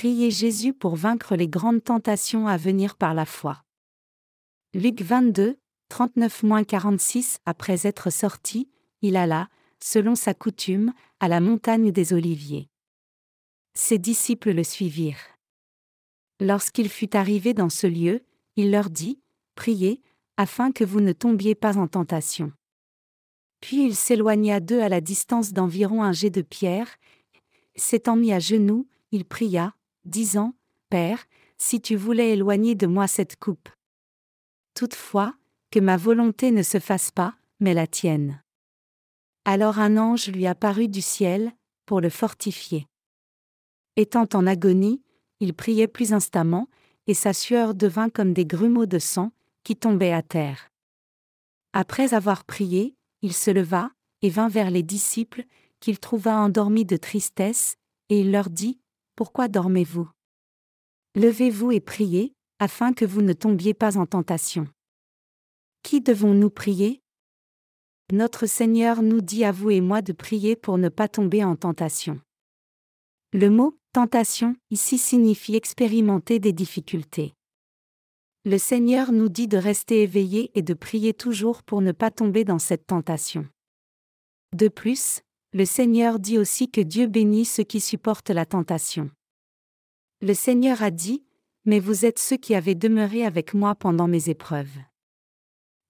Priez Jésus pour vaincre les grandes tentations à venir par la foi. Luc 22, 39-46 Après être sorti, il alla, selon sa coutume, à la montagne des Oliviers. Ses disciples le suivirent. Lorsqu'il fut arrivé dans ce lieu, il leur dit, Priez, afin que vous ne tombiez pas en tentation. Puis il s'éloigna d'eux à la distance d'environ un jet de pierre, s'étant mis à genoux, il pria, disant, Père, si tu voulais éloigner de moi cette coupe. Toutefois, que ma volonté ne se fasse pas, mais la tienne. Alors un ange lui apparut du ciel, pour le fortifier. Étant en agonie, il priait plus instamment, et sa sueur devint comme des grumeaux de sang, qui tombaient à terre. Après avoir prié, il se leva, et vint vers les disciples, qu'il trouva endormis de tristesse, et il leur dit, Pourquoi dormez-vous? Levez-vous et priez, afin que vous ne tombiez pas en tentation. Qui devons-nous prier? Notre Seigneur nous dit à vous et moi de prier pour ne pas tomber en tentation. Le mot tentation ici signifie expérimenter des difficultés. Le Seigneur nous dit de rester éveillés et de prier toujours pour ne pas tomber dans cette tentation. De plus, le Seigneur dit aussi que Dieu bénit ceux qui supportent la tentation. Le Seigneur a dit, Mais vous êtes ceux qui avez demeuré avec moi pendant mes épreuves.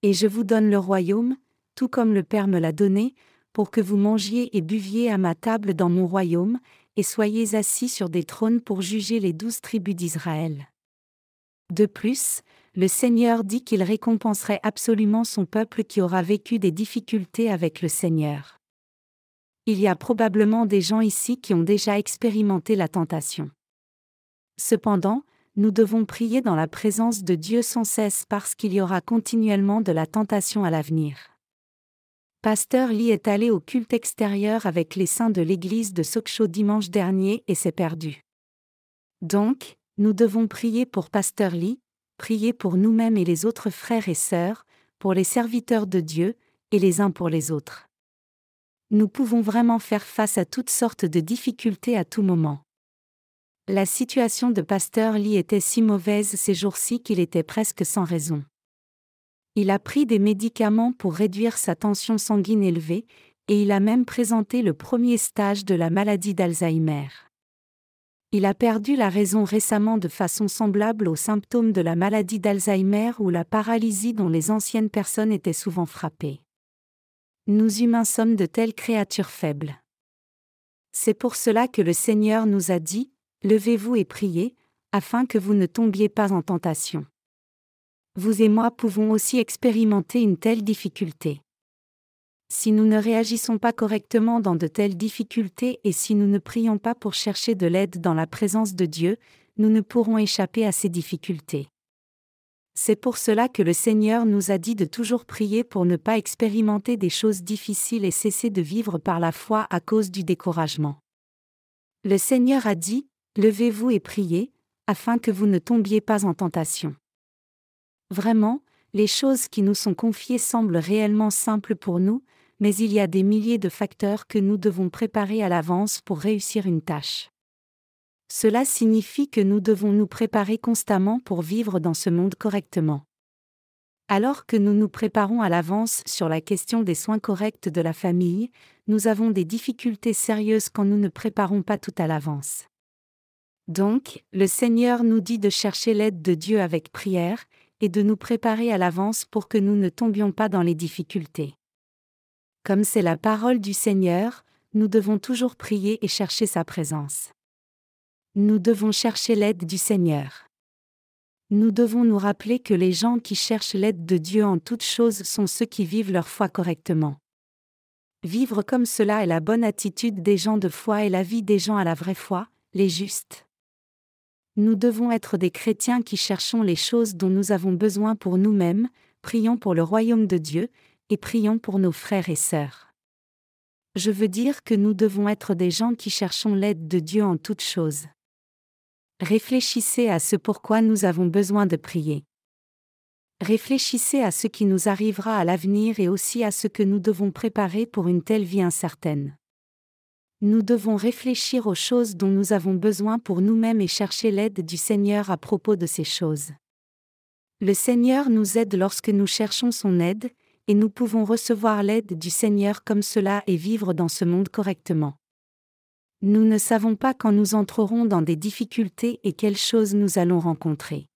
Et je vous donne le royaume, tout comme le Père me l'a donné, pour que vous mangiez et buviez à ma table dans mon royaume, et soyez assis sur des trônes pour juger les douze tribus d'Israël. De plus, le Seigneur dit qu'il récompenserait absolument son peuple qui aura vécu des difficultés avec le Seigneur. Il y a probablement des gens ici qui ont déjà expérimenté la tentation. Cependant, nous devons prier dans la présence de Dieu sans cesse parce qu'il y aura continuellement de la tentation à l'avenir. Pasteur Lee est allé au culte extérieur avec les saints de l'église de Sokcho dimanche dernier et s'est perdu. Donc, nous devons prier pour Pasteur Lee, prier pour nous-mêmes et les autres frères et sœurs, pour les serviteurs de Dieu, et les uns pour les autres. Nous pouvons vraiment faire face à toutes sortes de difficultés à tout moment. La situation de Pasteur Lee était si mauvaise ces jours-ci qu'il était presque sans raison. Il a pris des médicaments pour réduire sa tension sanguine élevée, et il a même présenté le premier stage de la maladie d'Alzheimer. Il a perdu la raison récemment de façon semblable aux symptômes de la maladie d'Alzheimer ou la paralysie dont les anciennes personnes étaient souvent frappées. Nous humains sommes de telles créatures faibles. C'est pour cela que le Seigneur nous a dit, Levez-vous et priez, afin que vous ne tombiez pas en tentation. Vous et moi pouvons aussi expérimenter une telle difficulté. Si nous ne réagissons pas correctement dans de telles difficultés et si nous ne prions pas pour chercher de l'aide dans la présence de Dieu, nous ne pourrons échapper à ces difficultés. C'est pour cela que le Seigneur nous a dit de toujours prier pour ne pas expérimenter des choses difficiles et cesser de vivre par la foi à cause du découragement. Le Seigneur a dit, Levez-vous et priez, afin que vous ne tombiez pas en tentation. Vraiment, les choses qui nous sont confiées semblent réellement simples pour nous, mais il y a des milliers de facteurs que nous devons préparer à l'avance pour réussir une tâche. Cela signifie que nous devons nous préparer constamment pour vivre dans ce monde correctement. Alors que nous nous préparons à l'avance sur la question des soins corrects de la famille, nous avons des difficultés sérieuses quand nous ne préparons pas tout à l'avance. Donc, le Seigneur nous dit de chercher l'aide de Dieu avec prière, et de nous préparer à l'avance pour que nous ne tombions pas dans les difficultés. Comme c'est la parole du Seigneur, nous devons toujours prier et chercher sa présence. Nous devons chercher l'aide du Seigneur. Nous devons nous rappeler que les gens qui cherchent l'aide de Dieu en toutes choses sont ceux qui vivent leur foi correctement. Vivre comme cela est la bonne attitude des gens de foi et la vie des gens à la vraie foi, les justes. Nous devons être des chrétiens qui cherchons les choses dont nous avons besoin pour nous-mêmes, prions pour le royaume de Dieu, et prions pour nos frères et sœurs. Je veux dire que nous devons être des gens qui cherchons l'aide de Dieu en toutes choses. Réfléchissez à ce pourquoi nous avons besoin de prier. Réfléchissez à ce qui nous arrivera à l'avenir et aussi à ce que nous devons préparer pour une telle vie incertaine. Nous devons réfléchir aux choses dont nous avons besoin pour nous-mêmes et chercher l'aide du Seigneur à propos de ces choses. Le Seigneur nous aide lorsque nous cherchons son aide, et nous pouvons recevoir l'aide du Seigneur comme cela et vivre dans ce monde correctement. Nous ne savons pas quand nous entrerons dans des difficultés et quelles choses nous allons rencontrer.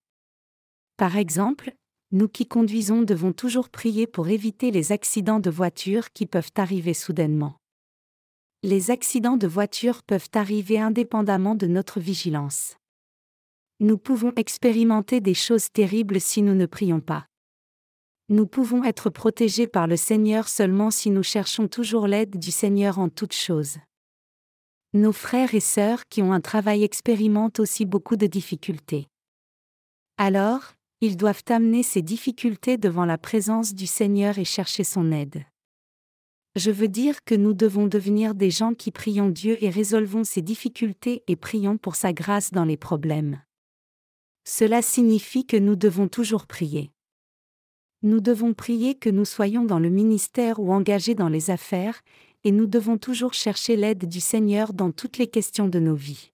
Par exemple, nous qui conduisons devons toujours prier pour éviter les accidents de voiture qui peuvent arriver soudainement. Les accidents de voiture peuvent arriver indépendamment de notre vigilance. Nous pouvons expérimenter des choses terribles si nous ne prions pas. Nous pouvons être protégés par le Seigneur seulement si nous cherchons toujours l'aide du Seigneur en toutes choses. Nos frères et sœurs qui ont un travail expérimentent aussi beaucoup de difficultés. Alors, ils doivent amener ces difficultés devant la présence du Seigneur et chercher son aide. Je veux dire que nous devons devenir des gens qui prions Dieu et résolvons ces difficultés et prions pour sa grâce dans les problèmes. Cela signifie que nous devons toujours prier. Nous devons prier que nous soyons dans le ministère ou engagés dans les affaires, et nous devons toujours chercher l'aide du Seigneur dans toutes les questions de nos vies.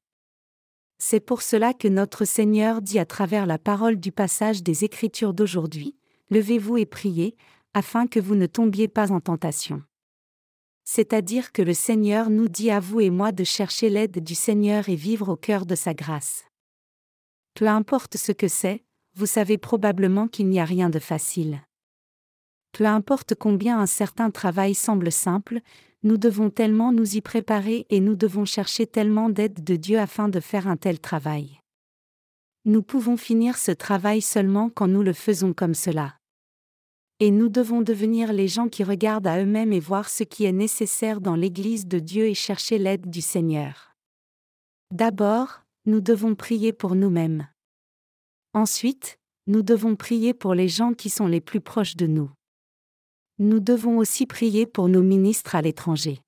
C'est pour cela que notre Seigneur dit à travers la parole du passage des Écritures d'aujourd'hui, Levez-vous et priez, afin que vous ne tombiez pas en tentation c'est-à-dire que le Seigneur nous dit à vous et moi de chercher l'aide du Seigneur et vivre au cœur de sa grâce. Peu importe ce que c'est, vous savez probablement qu'il n'y a rien de facile. Peu importe combien un certain travail semble simple, nous devons tellement nous y préparer et nous devons chercher tellement d'aide de Dieu afin de faire un tel travail. Nous pouvons finir ce travail seulement quand nous le faisons comme cela. Et nous devons devenir les gens qui regardent à eux-mêmes et voir ce qui est nécessaire dans l'Église de Dieu et chercher l'aide du Seigneur. D'abord, nous devons prier pour nous-mêmes. Ensuite, nous devons prier pour les gens qui sont les plus proches de nous. Nous devons aussi prier pour nos ministres à l'étranger.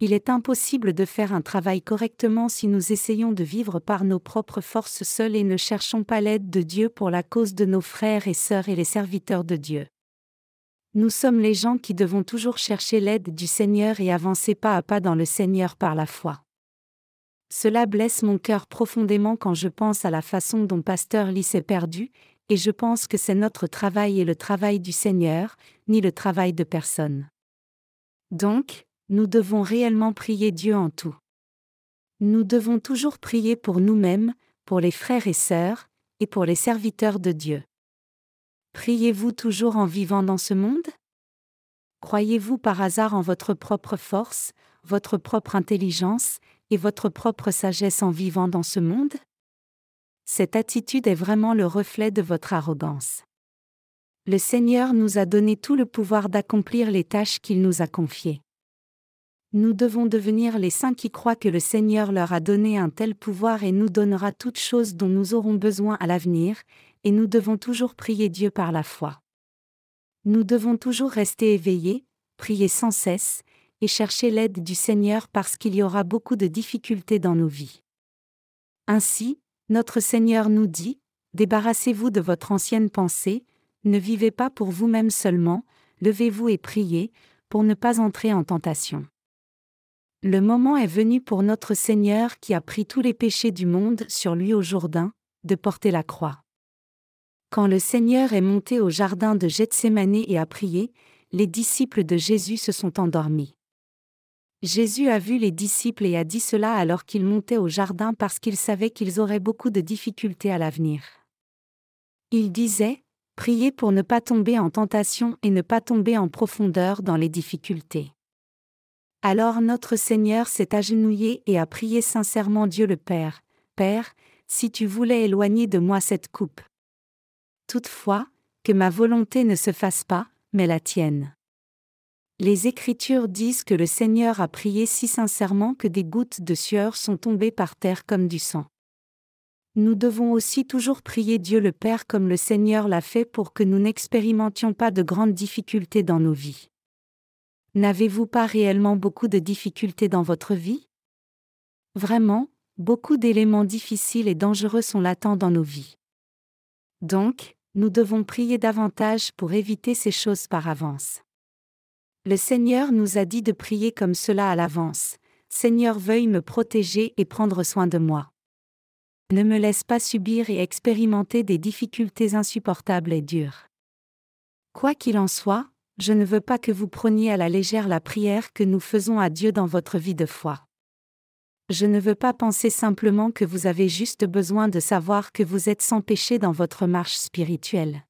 Il est impossible de faire un travail correctement si nous essayons de vivre par nos propres forces seules et ne cherchons pas l'aide de Dieu pour la cause de nos frères et sœurs et les serviteurs de Dieu. Nous sommes les gens qui devons toujours chercher l'aide du Seigneur et avancer pas à pas dans le Seigneur par la foi. Cela blesse mon cœur profondément quand je pense à la façon dont Pasteur Lee s'est perdu, et je pense que c'est notre travail et le travail du Seigneur, ni le travail de personne. Donc, nous devons réellement prier Dieu en tout. Nous devons toujours prier pour nous-mêmes, pour les frères et sœurs, et pour les serviteurs de Dieu. Priez-vous toujours en vivant dans ce monde? Croyez-vous par hasard en votre propre force, votre propre intelligence, et votre propre sagesse en vivant dans ce monde? Cette attitude est vraiment le reflet de votre arrogance. Le Seigneur nous a donné tout le pouvoir d'accomplir les tâches qu'il nous a confiées. Nous devons devenir les saints qui croient que le Seigneur leur a donné un tel pouvoir et nous donnera toutes choses dont nous aurons besoin à l'avenir, et nous devons toujours prier Dieu par la foi. Nous devons toujours rester éveillés, prier sans cesse, et chercher l'aide du Seigneur parce qu'il y aura beaucoup de difficultés dans nos vies. Ainsi, notre Seigneur nous dit, Débarrassez-vous de votre ancienne pensée, ne vivez pas pour vous-même seulement, levez-vous et priez, pour ne pas entrer en tentation. Le moment est venu pour notre Seigneur qui a pris tous les péchés du monde sur lui au Jourdain, de porter la croix. Quand le Seigneur est monté au jardin de Gethsemane et a prié, les disciples de Jésus se sont endormis. Jésus a vu les disciples et a dit cela alors qu'ils montaient au jardin parce qu'il savait qu'ils auraient beaucoup de difficultés à l'avenir. Il disait, Priez pour ne pas tomber en tentation et ne pas tomber en profondeur dans les difficultés. Alors notre Seigneur s'est agenouillé et a prié sincèrement Dieu le Père, Père, si tu voulais éloigner de moi cette coupe. Toutefois, que ma volonté ne se fasse pas, mais la tienne. Les Écritures disent que le Seigneur a prié si sincèrement que des gouttes de sueur sont tombées par terre comme du sang. Nous devons aussi toujours prier Dieu le Père comme le Seigneur l'a fait pour que nous n'expérimentions pas de grandes difficultés dans nos vies. N'avez-vous pas réellement beaucoup de difficultés dans votre vie? Vraiment, beaucoup d'éléments difficiles et dangereux sont latents dans nos vies. Donc, nous devons prier davantage pour éviter ces choses par avance. Le Seigneur nous a dit de prier comme cela à l'avance, Seigneur veuille me protéger et prendre soin de moi. Ne me laisse pas subir et expérimenter des difficultés insupportables et dures. Quoi qu'il en soit, je ne veux pas que vous preniez à la légère la prière que nous faisons à Dieu dans votre vie de foi. Je ne veux pas penser simplement que vous avez juste besoin de savoir que vous êtes sans péché dans votre marche spirituelle.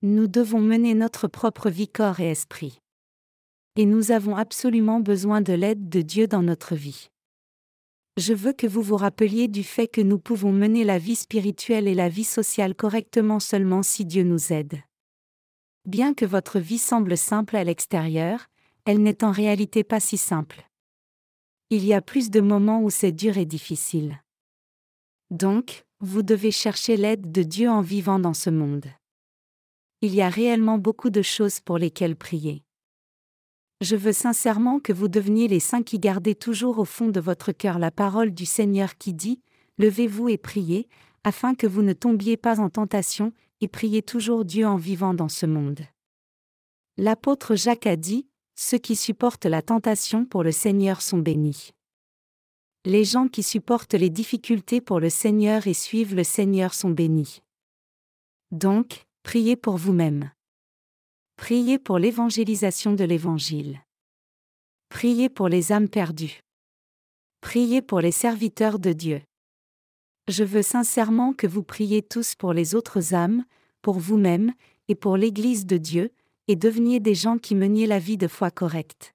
Nous devons mener notre propre vie corps et esprit. Et nous avons absolument besoin de l'aide de Dieu dans notre vie. Je veux que vous vous rappeliez du fait que nous pouvons mener la vie spirituelle et la vie sociale correctement seulement si Dieu nous aide. Bien que votre vie semble simple à l'extérieur, elle n'est en réalité pas si simple. Il y a plus de moments où c'est dur et difficile. Donc, vous devez chercher l'aide de Dieu en vivant dans ce monde. Il y a réellement beaucoup de choses pour lesquelles prier. Je veux sincèrement que vous deveniez les saints qui gardez toujours au fond de votre cœur la parole du Seigneur qui dit, Levez-vous et priez, afin que vous ne tombiez pas en tentation, et priez toujours Dieu en vivant dans ce monde. L'apôtre Jacques a dit, Ceux qui supportent la tentation pour le Seigneur sont bénis. Les gens qui supportent les difficultés pour le Seigneur et suivent le Seigneur sont bénis. Donc, priez pour vous-même. Priez pour l'évangélisation de l'Évangile. Priez pour les âmes perdues. Priez pour les serviteurs de Dieu. Je veux sincèrement que vous priez tous pour les autres âmes, pour vous-même, et pour l'Église de Dieu, et deveniez des gens qui meniez la vie de foi correcte.